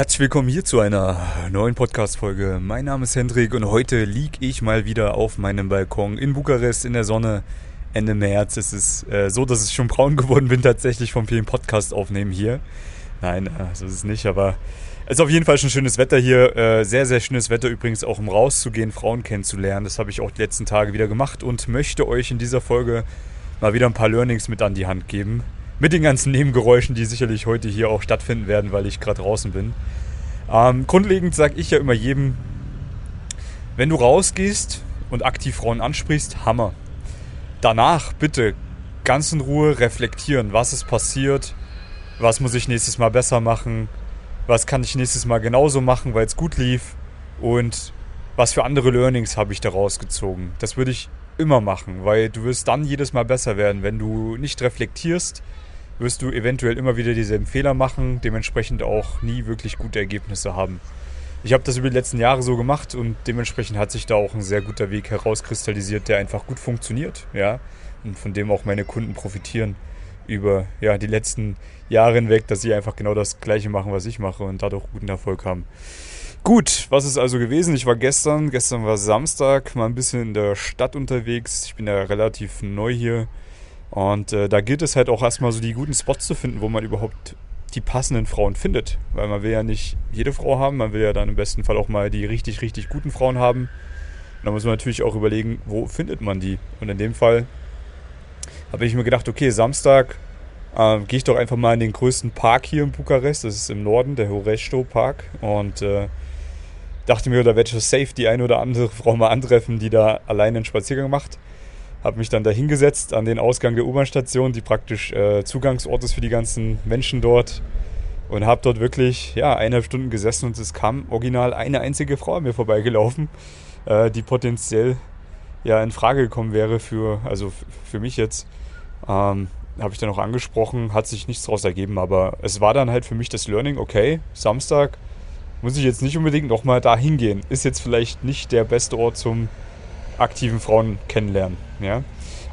Herzlich willkommen hier zu einer neuen Podcast-Folge. Mein Name ist Hendrik und heute liege ich mal wieder auf meinem Balkon in Bukarest in der Sonne. Ende März. Es ist äh, so, dass ich schon braun geworden bin, tatsächlich vom vielen Podcast aufnehmen hier. Nein, äh, so ist es nicht, aber es ist auf jeden Fall schon schönes Wetter hier. Äh, sehr, sehr schönes Wetter übrigens auch, um rauszugehen, Frauen kennenzulernen. Das habe ich auch die letzten Tage wieder gemacht und möchte euch in dieser Folge mal wieder ein paar Learnings mit an die Hand geben. Mit den ganzen Nebengeräuschen, die sicherlich heute hier auch stattfinden werden, weil ich gerade draußen bin. Ähm, grundlegend sage ich ja immer jedem, wenn du rausgehst und aktiv Frauen ansprichst, Hammer. Danach bitte ganz in Ruhe reflektieren, was ist passiert, was muss ich nächstes Mal besser machen, was kann ich nächstes Mal genauso machen, weil es gut lief und was für andere Learnings habe ich daraus gezogen. Das würde ich immer machen, weil du wirst dann jedes Mal besser werden. Wenn du nicht reflektierst, wirst du eventuell immer wieder dieselben Fehler machen, dementsprechend auch nie wirklich gute Ergebnisse haben. Ich habe das über die letzten Jahre so gemacht und dementsprechend hat sich da auch ein sehr guter Weg herauskristallisiert, der einfach gut funktioniert, ja, und von dem auch meine Kunden profitieren über ja, die letzten Jahre hinweg, dass sie einfach genau das Gleiche machen, was ich mache und dadurch guten Erfolg haben. Gut, was ist also gewesen? Ich war gestern, gestern war Samstag, mal ein bisschen in der Stadt unterwegs. Ich bin ja relativ neu hier und äh, da gilt es halt auch erstmal so die guten Spots zu finden, wo man überhaupt die passenden Frauen findet. Weil man will ja nicht jede Frau haben, man will ja dann im besten Fall auch mal die richtig, richtig guten Frauen haben. Und da muss man natürlich auch überlegen, wo findet man die. Und in dem Fall habe ich mir gedacht, okay, Samstag äh, gehe ich doch einfach mal in den größten Park hier in Bukarest. Das ist im Norden, der Horesto Park. Und äh, dachte mir, da werde ich safe die eine oder andere Frau mal antreffen, die da alleine einen Spaziergang macht habe mich dann da hingesetzt an den Ausgang der U-Bahn-Station, die praktisch äh, Zugangsort ist für die ganzen Menschen dort. Und habe dort wirklich ja, eineinhalb Stunden gesessen und es kam original eine einzige Frau an mir vorbeigelaufen, äh, die potenziell ja in Frage gekommen wäre für, also für mich jetzt. Ähm, habe ich dann auch angesprochen, hat sich nichts daraus ergeben, aber es war dann halt für mich das Learning, okay, Samstag muss ich jetzt nicht unbedingt nochmal da hingehen. Ist jetzt vielleicht nicht der beste Ort zum aktiven Frauen kennenlernen. Ja?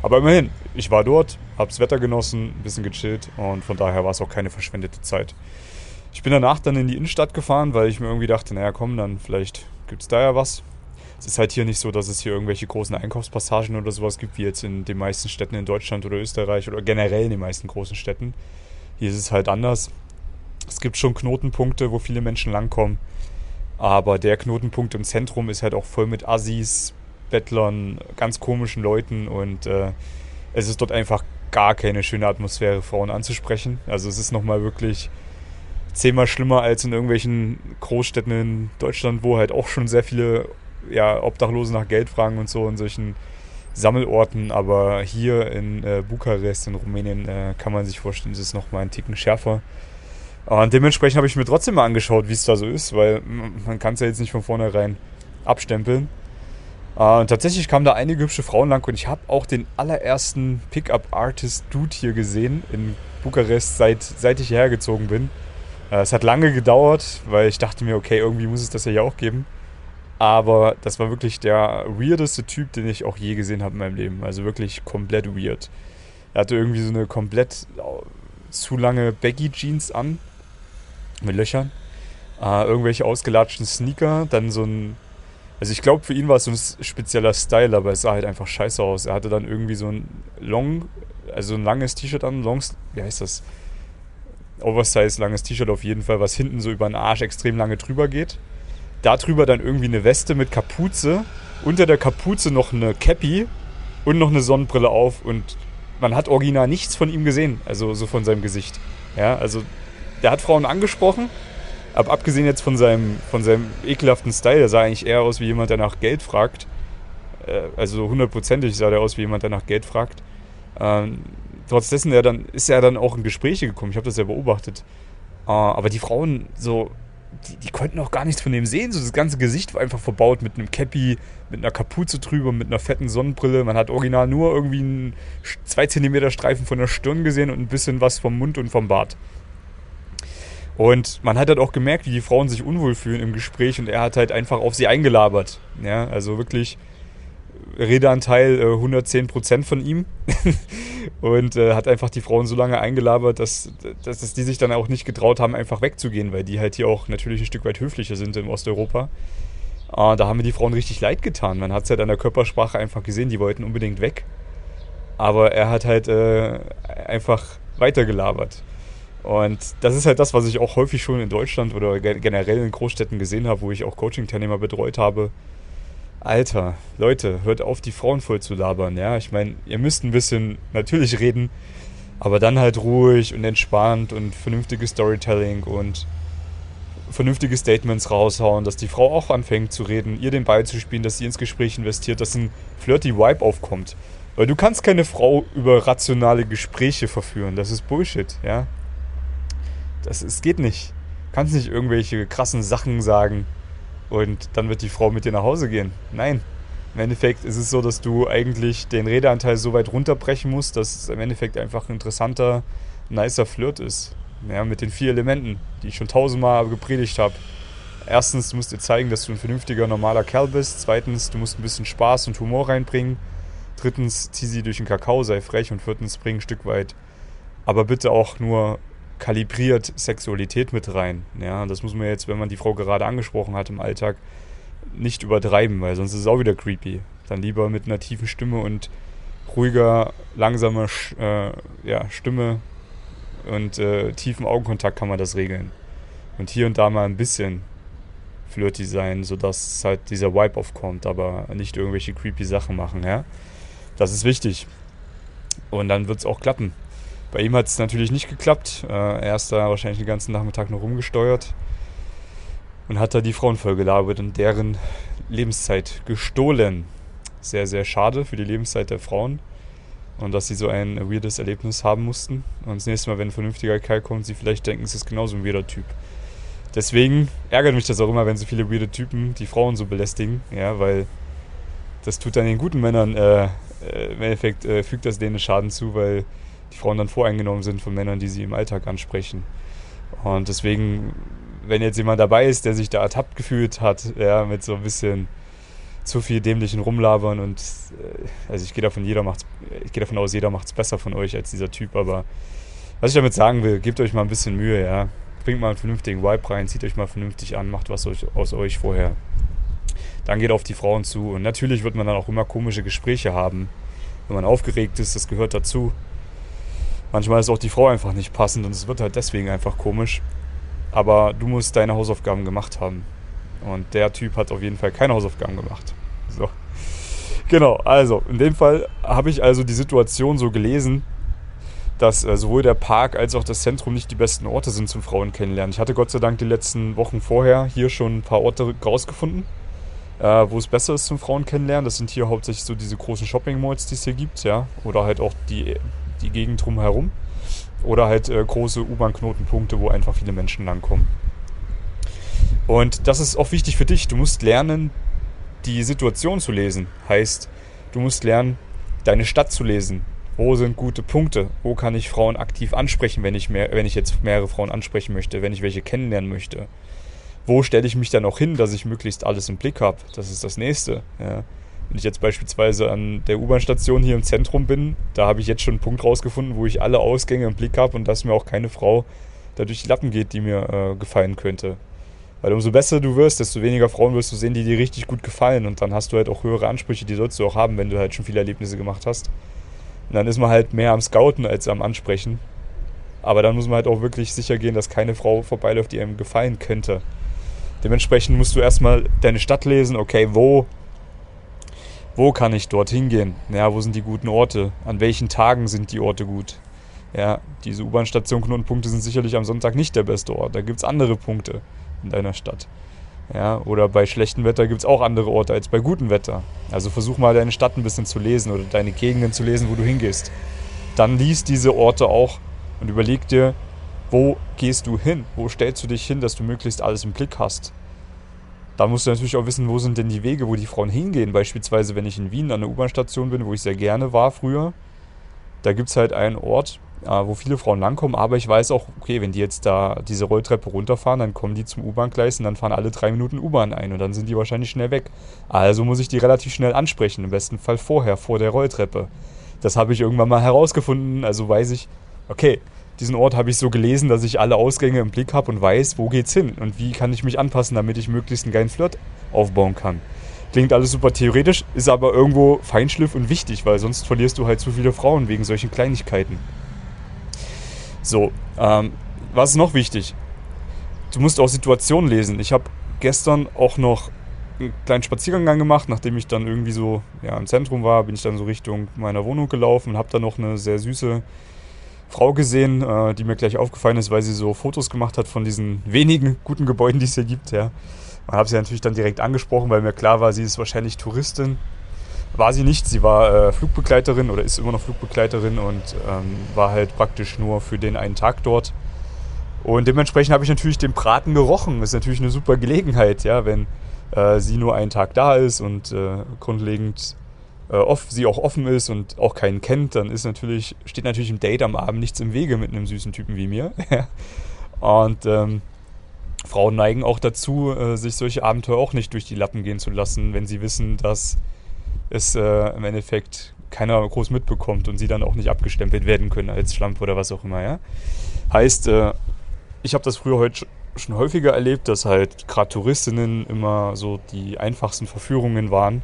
Aber immerhin, ich war dort, habe das Wetter genossen, ein bisschen gechillt und von daher war es auch keine verschwendete Zeit. Ich bin danach dann in die Innenstadt gefahren, weil ich mir irgendwie dachte, naja komm, dann vielleicht gibt es da ja was. Es ist halt hier nicht so, dass es hier irgendwelche großen Einkaufspassagen oder sowas gibt, wie jetzt in den meisten Städten in Deutschland oder Österreich oder generell in den meisten großen Städten. Hier ist es halt anders. Es gibt schon Knotenpunkte, wo viele Menschen langkommen. Aber der Knotenpunkt im Zentrum ist halt auch voll mit Assis, Bettlern, ganz komischen Leuten und äh, es ist dort einfach gar keine schöne Atmosphäre, Frauen anzusprechen. Also es ist nochmal wirklich zehnmal schlimmer als in irgendwelchen Großstädten in Deutschland, wo halt auch schon sehr viele ja, Obdachlose nach Geld fragen und so in solchen Sammelorten. Aber hier in äh, Bukarest, in Rumänien, äh, kann man sich vorstellen, ist es nochmal ein Ticken schärfer. Und dementsprechend habe ich mir trotzdem mal angeschaut, wie es da so ist, weil man kann es ja jetzt nicht von vornherein abstempeln. Uh, und tatsächlich kamen da einige hübsche Frauen lang und ich habe auch den allerersten Pickup-Artist-Dude hier gesehen in Bukarest, seit, seit ich hierher gezogen bin. Uh, es hat lange gedauert, weil ich dachte mir, okay, irgendwie muss es das ja hier auch geben. Aber das war wirklich der weirdeste Typ, den ich auch je gesehen habe in meinem Leben. Also wirklich komplett weird. Er hatte irgendwie so eine komplett zu lange Baggy-Jeans an, mit Löchern. Uh, irgendwelche ausgelatschten Sneaker, dann so ein also ich glaube, für ihn war es so ein spezieller Style, aber es sah halt einfach scheiße aus. Er hatte dann irgendwie so ein Long, also ein langes T-Shirt an, Longs, wie heißt das? Oversize langes T-Shirt auf jeden Fall, was hinten so über den Arsch extrem lange drüber geht. Da drüber dann irgendwie eine Weste mit Kapuze, unter der Kapuze noch eine Cappy und noch eine Sonnenbrille auf und man hat original nichts von ihm gesehen, also so von seinem Gesicht. Ja, also der hat Frauen angesprochen, aber abgesehen jetzt von seinem, von seinem ekelhaften Style, der sah eigentlich eher aus wie jemand, der nach Geld fragt. Äh, also hundertprozentig sah der aus wie jemand, der nach Geld fragt. Ähm, trotz er dann, ist er dann auch in Gespräche gekommen. Ich habe das ja beobachtet. Äh, aber die Frauen, so, die, die, konnten auch gar nichts von dem sehen. So das ganze Gesicht war einfach verbaut mit einem Cappy, mit einer Kapuze drüber, mit einer fetten Sonnenbrille. Man hat original nur irgendwie einen 2 cm Streifen von der Stirn gesehen und ein bisschen was vom Mund und vom Bart. Und man hat halt auch gemerkt, wie die Frauen sich unwohl fühlen im Gespräch und er hat halt einfach auf sie eingelabert. Ja, also wirklich Redeanteil äh, 110% von ihm und äh, hat einfach die Frauen so lange eingelabert, dass, dass, dass die sich dann auch nicht getraut haben, einfach wegzugehen, weil die halt hier auch natürlich ein Stück weit höflicher sind in Osteuropa. Äh, da haben mir die Frauen richtig leid getan. Man hat es halt an der Körpersprache einfach gesehen, die wollten unbedingt weg. Aber er hat halt äh, einfach weitergelabert. Und das ist halt das, was ich auch häufig schon in Deutschland oder generell in Großstädten gesehen habe, wo ich auch Coaching-Teilnehmer betreut habe. Alter, Leute, hört auf, die Frauen voll zu labern. Ja, ich meine, ihr müsst ein bisschen natürlich reden, aber dann halt ruhig und entspannt und vernünftiges Storytelling und vernünftige Statements raushauen, dass die Frau auch anfängt zu reden, ihr den Ball zu spielen, dass sie ins Gespräch investiert, dass ein flirty Vibe aufkommt. Weil du kannst keine Frau über rationale Gespräche verführen. Das ist Bullshit, ja. Das es geht nicht. Du kannst nicht irgendwelche krassen Sachen sagen und dann wird die Frau mit dir nach Hause gehen. Nein. Im Endeffekt ist es so, dass du eigentlich den Redeanteil so weit runterbrechen musst, dass es im Endeffekt einfach ein interessanter, nicer Flirt ist. Ja, mit den vier Elementen, die ich schon tausendmal gepredigt habe. Erstens, du musst dir zeigen, dass du ein vernünftiger, normaler Kerl bist. Zweitens, du musst ein bisschen Spaß und Humor reinbringen. Drittens, zieh sie durch den Kakao, sei frech. Und viertens, bring ein Stück weit, aber bitte auch nur kalibriert Sexualität mit rein. Ja, das muss man jetzt, wenn man die Frau gerade angesprochen hat im Alltag, nicht übertreiben, weil sonst ist es auch wieder creepy. Dann lieber mit einer tiefen Stimme und ruhiger, langsamer äh, ja, Stimme und äh, tiefen Augenkontakt kann man das regeln. Und hier und da mal ein bisschen flirty sein, sodass halt dieser Vibe aufkommt, aber nicht irgendwelche creepy Sachen machen, ja. Das ist wichtig. Und dann wird es auch klappen. Bei ihm hat es natürlich nicht geklappt. Äh, er ist da wahrscheinlich den ganzen Nachmittag noch rumgesteuert und hat da die Frauen vollgelabert und deren Lebenszeit gestohlen. Sehr, sehr schade für die Lebenszeit der Frauen und dass sie so ein weirdes Erlebnis haben mussten. Und das nächste Mal, wenn ein vernünftiger Kerl kommt, sie vielleicht denken, es ist genauso ein weirder Typ. Deswegen ärgert mich das auch immer, wenn so viele weirde Typen die Frauen so belästigen, ja, weil das tut dann den guten Männern, äh, äh im Endeffekt äh, fügt das denen Schaden zu, weil die Frauen dann voreingenommen sind von Männern, die sie im Alltag ansprechen. Und deswegen, wenn jetzt jemand dabei ist, der sich da ertappt gefühlt hat, ja, mit so ein bisschen zu viel dämlichen Rumlabern und äh, also ich gehe davon, jeder macht's, ich gehe davon aus, jeder macht es besser von euch als dieser Typ, aber was ich damit sagen will, gebt euch mal ein bisschen Mühe, ja. Bringt mal einen vernünftigen Vibe rein, zieht euch mal vernünftig an, macht was aus euch vorher. Dann geht auf die Frauen zu und natürlich wird man dann auch immer komische Gespräche haben, wenn man aufgeregt ist, das gehört dazu. Manchmal ist auch die Frau einfach nicht passend und es wird halt deswegen einfach komisch. Aber du musst deine Hausaufgaben gemacht haben. Und der Typ hat auf jeden Fall keine Hausaufgaben gemacht. So. Genau, also in dem Fall habe ich also die Situation so gelesen, dass äh, sowohl der Park als auch das Zentrum nicht die besten Orte sind zum Frauen kennenlernen. Ich hatte Gott sei Dank die letzten Wochen vorher hier schon ein paar Orte rausgefunden, äh, wo es besser ist zum Frauen kennenlernen. Das sind hier hauptsächlich so diese großen Shopping-Malls, die es hier gibt, ja. Oder halt auch die die Gegend drumherum. Oder halt äh, große U-Bahn-Knotenpunkte, wo einfach viele Menschen langkommen. Und das ist auch wichtig für dich. Du musst lernen, die Situation zu lesen. Heißt, du musst lernen, deine Stadt zu lesen. Wo sind gute Punkte? Wo kann ich Frauen aktiv ansprechen, wenn ich, mehr, wenn ich jetzt mehrere Frauen ansprechen möchte, wenn ich welche kennenlernen möchte? Wo stelle ich mich dann auch hin, dass ich möglichst alles im Blick habe? Das ist das Nächste. Ja. Wenn ich jetzt beispielsweise an der U-Bahn-Station hier im Zentrum bin, da habe ich jetzt schon einen Punkt rausgefunden, wo ich alle Ausgänge im Blick habe und dass mir auch keine Frau da durch die Lappen geht, die mir äh, gefallen könnte. Weil umso besser du wirst, desto weniger Frauen wirst du sehen, die dir richtig gut gefallen. Und dann hast du halt auch höhere Ansprüche, die sollst du auch haben, wenn du halt schon viele Erlebnisse gemacht hast. Und dann ist man halt mehr am Scouten als am Ansprechen. Aber dann muss man halt auch wirklich sicher gehen, dass keine Frau vorbeiläuft, die einem gefallen könnte. Dementsprechend musst du erstmal deine Stadt lesen, okay, wo wo kann ich dorthin gehen? Ja, wo sind die guten Orte? An welchen Tagen sind die Orte gut? Ja, diese U-Bahn-Station Knotenpunkte sind sicherlich am Sonntag nicht der beste Ort. Da gibt es andere Punkte in deiner Stadt. Ja, oder bei schlechtem Wetter gibt es auch andere Orte als bei gutem Wetter. Also versuch mal deine Stadt ein bisschen zu lesen oder deine Gegenden zu lesen, wo du hingehst. Dann liest diese Orte auch und überleg dir, wo gehst du hin? Wo stellst du dich hin, dass du möglichst alles im Blick hast? Da musst du natürlich auch wissen, wo sind denn die Wege, wo die Frauen hingehen. Beispielsweise, wenn ich in Wien an der U-Bahn-Station bin, wo ich sehr gerne war früher, da gibt es halt einen Ort, äh, wo viele Frauen langkommen, aber ich weiß auch, okay, wenn die jetzt da diese Rolltreppe runterfahren, dann kommen die zum U-Bahn-Gleis und dann fahren alle drei Minuten U-Bahn ein und dann sind die wahrscheinlich schnell weg. Also muss ich die relativ schnell ansprechen, im besten Fall vorher, vor der Rolltreppe. Das habe ich irgendwann mal herausgefunden, also weiß ich, okay, diesen Ort habe ich so gelesen, dass ich alle Ausgänge im Blick habe und weiß, wo geht's hin und wie kann ich mich anpassen, damit ich möglichst einen geilen Flirt aufbauen kann. Klingt alles super theoretisch, ist aber irgendwo Feinschliff und wichtig, weil sonst verlierst du halt zu viele Frauen wegen solchen Kleinigkeiten. So, ähm, was ist noch wichtig? Du musst auch Situationen lesen. Ich habe gestern auch noch einen kleinen Spaziergang gemacht, nachdem ich dann irgendwie so ja, im Zentrum war, bin ich dann so Richtung meiner Wohnung gelaufen und habe dann noch eine sehr süße Frau gesehen, äh, die mir gleich aufgefallen ist, weil sie so Fotos gemacht hat von diesen wenigen guten Gebäuden, die es hier gibt. Ja. Man hat sie natürlich dann direkt angesprochen, weil mir klar war, sie ist wahrscheinlich Touristin. War sie nicht, sie war äh, Flugbegleiterin oder ist immer noch Flugbegleiterin und ähm, war halt praktisch nur für den einen Tag dort. Und dementsprechend habe ich natürlich den Braten gerochen. Ist natürlich eine super Gelegenheit, ja, wenn äh, sie nur einen Tag da ist und äh, grundlegend äh, off, sie auch offen ist und auch keinen kennt, dann ist natürlich, steht natürlich im Date am Abend nichts im Wege mit einem süßen Typen wie mir. und ähm, Frauen neigen auch dazu, äh, sich solche Abenteuer auch nicht durch die Lappen gehen zu lassen, wenn sie wissen, dass es äh, im Endeffekt keiner groß mitbekommt und sie dann auch nicht abgestempelt werden können als Schlampe oder was auch immer. Ja? Heißt, äh, ich habe das früher heute schon häufiger erlebt, dass halt gerade Touristinnen immer so die einfachsten Verführungen waren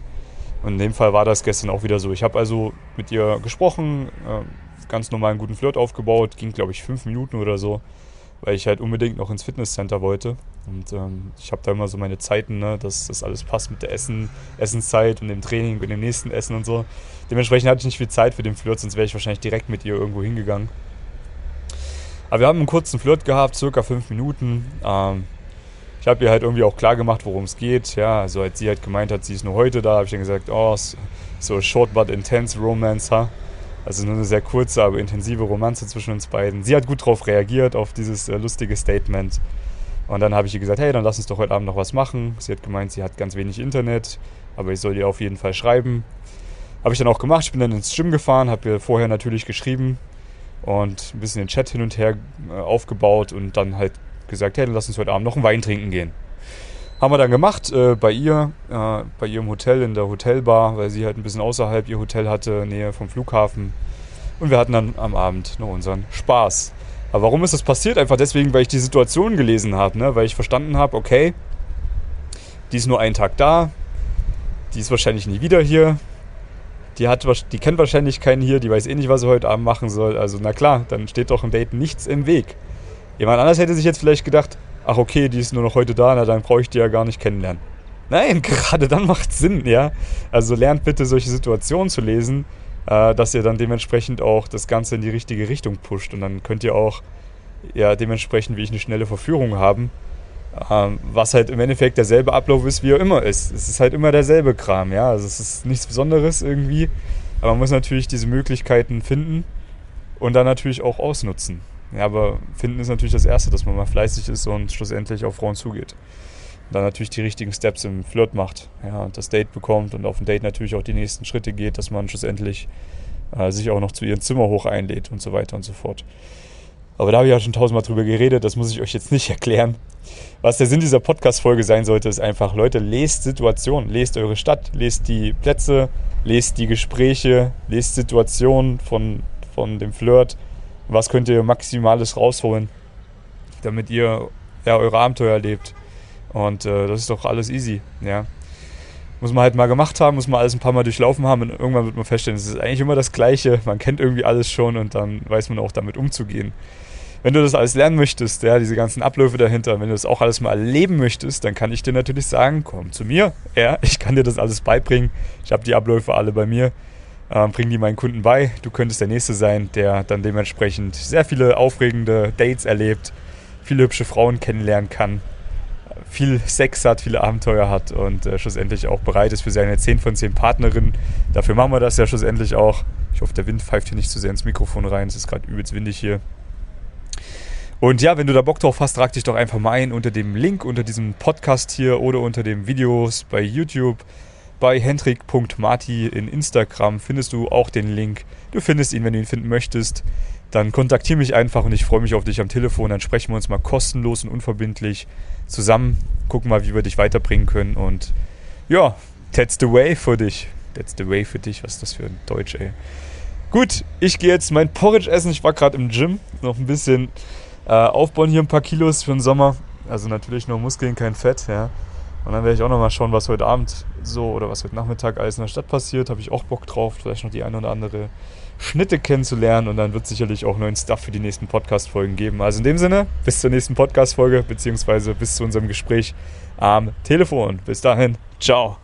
und in dem Fall war das gestern auch wieder so. Ich habe also mit ihr gesprochen, äh, ganz normal einen guten Flirt aufgebaut, ging glaube ich fünf Minuten oder so, weil ich halt unbedingt noch ins Fitnesscenter wollte. Und ähm, ich habe da immer so meine Zeiten, ne, dass das alles passt mit der Essen, Essenszeit und dem Training und dem nächsten Essen und so. Dementsprechend hatte ich nicht viel Zeit für den Flirt, sonst wäre ich wahrscheinlich direkt mit ihr irgendwo hingegangen. Aber wir haben einen kurzen Flirt gehabt, circa fünf Minuten. Ähm, ich habe ihr halt irgendwie auch klar gemacht, worum es geht. Ja, also als sie halt gemeint hat, sie ist nur heute da, habe ich dann gesagt, oh, so short but intense romance, ha? Also nur eine sehr kurze, aber intensive Romanze zwischen uns beiden. Sie hat gut darauf reagiert, auf dieses äh, lustige Statement. Und dann habe ich ihr gesagt, hey, dann lass uns doch heute Abend noch was machen. Sie hat gemeint, sie hat ganz wenig Internet, aber ich soll ihr auf jeden Fall schreiben. Habe ich dann auch gemacht. Ich bin dann ins Gym gefahren, habe ihr vorher natürlich geschrieben und ein bisschen den Chat hin und her äh, aufgebaut und dann halt gesagt, hey, dann lass uns heute Abend noch einen Wein trinken gehen. Haben wir dann gemacht äh, bei ihr, äh, bei ihrem Hotel in der Hotelbar, weil sie halt ein bisschen außerhalb ihr Hotel hatte, Nähe vom Flughafen. Und wir hatten dann am Abend noch unseren Spaß. Aber warum ist das passiert? Einfach deswegen, weil ich die Situation gelesen habe, ne? weil ich verstanden habe, okay, die ist nur einen Tag da, die ist wahrscheinlich nie wieder hier, die, hat, die kennt wahrscheinlich keinen hier, die weiß eh nicht, was sie heute Abend machen soll. Also na klar, dann steht doch im Date nichts im Weg. Jemand anders hätte sich jetzt vielleicht gedacht, ach okay, die ist nur noch heute da, na dann brauche ich die ja gar nicht kennenlernen. Nein, gerade dann macht es Sinn, ja. Also lernt bitte solche Situationen zu lesen, äh, dass ihr dann dementsprechend auch das Ganze in die richtige Richtung pusht. Und dann könnt ihr auch ja dementsprechend wie ich eine schnelle Verführung haben. Ähm, was halt im Endeffekt derselbe Ablauf ist, wie er immer ist. Es ist halt immer derselbe Kram, ja. Also es ist nichts Besonderes irgendwie. Aber man muss natürlich diese Möglichkeiten finden und dann natürlich auch ausnutzen. Ja, aber finden ist natürlich das Erste, dass man mal fleißig ist und schlussendlich auf Frauen zugeht. Und dann natürlich die richtigen Steps im Flirt macht, ja, und das Date bekommt und auf dem Date natürlich auch die nächsten Schritte geht, dass man schlussendlich äh, sich auch noch zu ihrem Zimmer hoch einlädt und so weiter und so fort. Aber da habe ich ja schon tausendmal drüber geredet, das muss ich euch jetzt nicht erklären. Was der Sinn dieser Podcast-Folge sein sollte, ist einfach, Leute, lest Situationen, lest eure Stadt, lest die Plätze, lest die Gespräche, lest Situationen von, von dem Flirt was könnt ihr Maximales rausholen, damit ihr ja, eure Abenteuer erlebt. Und äh, das ist doch alles easy, ja. Muss man halt mal gemacht haben, muss man alles ein paar Mal durchlaufen haben und irgendwann wird man feststellen, es ist eigentlich immer das Gleiche. Man kennt irgendwie alles schon und dann weiß man auch damit umzugehen. Wenn du das alles lernen möchtest, ja, diese ganzen Abläufe dahinter, wenn du das auch alles mal erleben möchtest, dann kann ich dir natürlich sagen, komm zu mir. Ja, ich kann dir das alles beibringen. Ich habe die Abläufe alle bei mir ähm, bringen die meinen Kunden bei. Du könntest der Nächste sein, der dann dementsprechend sehr viele aufregende Dates erlebt, viele hübsche Frauen kennenlernen kann, viel Sex hat, viele Abenteuer hat und äh, schlussendlich auch bereit ist für seine 10 von 10 Partnerinnen. Dafür machen wir das ja schlussendlich auch. Ich hoffe, der Wind pfeift hier nicht zu sehr ins Mikrofon rein. Es ist gerade übelst windig hier. Und ja, wenn du da Bock drauf hast, trag dich doch einfach mal ein unter dem Link unter diesem Podcast hier oder unter den Videos bei YouTube bei hendrik.marti in Instagram findest du auch den Link. Du findest ihn, wenn du ihn finden möchtest. dann kontaktiere mich einfach und ich freue mich auf dich am Telefon. Dann sprechen wir uns mal kostenlos und unverbindlich zusammen, gucken mal, wie wir dich weiterbringen können und ja, that's the way für dich. That's the way für dich. Was ist das für ein Deutsch, ey? Gut, ich gehe jetzt mein Porridge essen. Ich war gerade im Gym, noch ein bisschen äh, aufbauen hier ein paar Kilos für den Sommer. Also natürlich nur Muskeln, kein Fett, ja. Und dann werde ich auch noch mal schauen, was heute Abend so oder was heute Nachmittag alles in der Stadt passiert. Habe ich auch Bock drauf, vielleicht noch die eine oder andere Schnitte kennenzulernen und dann wird es sicherlich auch neuen Stuff für die nächsten Podcast-Folgen geben. Also in dem Sinne, bis zur nächsten Podcast-Folge, beziehungsweise bis zu unserem Gespräch am Telefon. Bis dahin, ciao.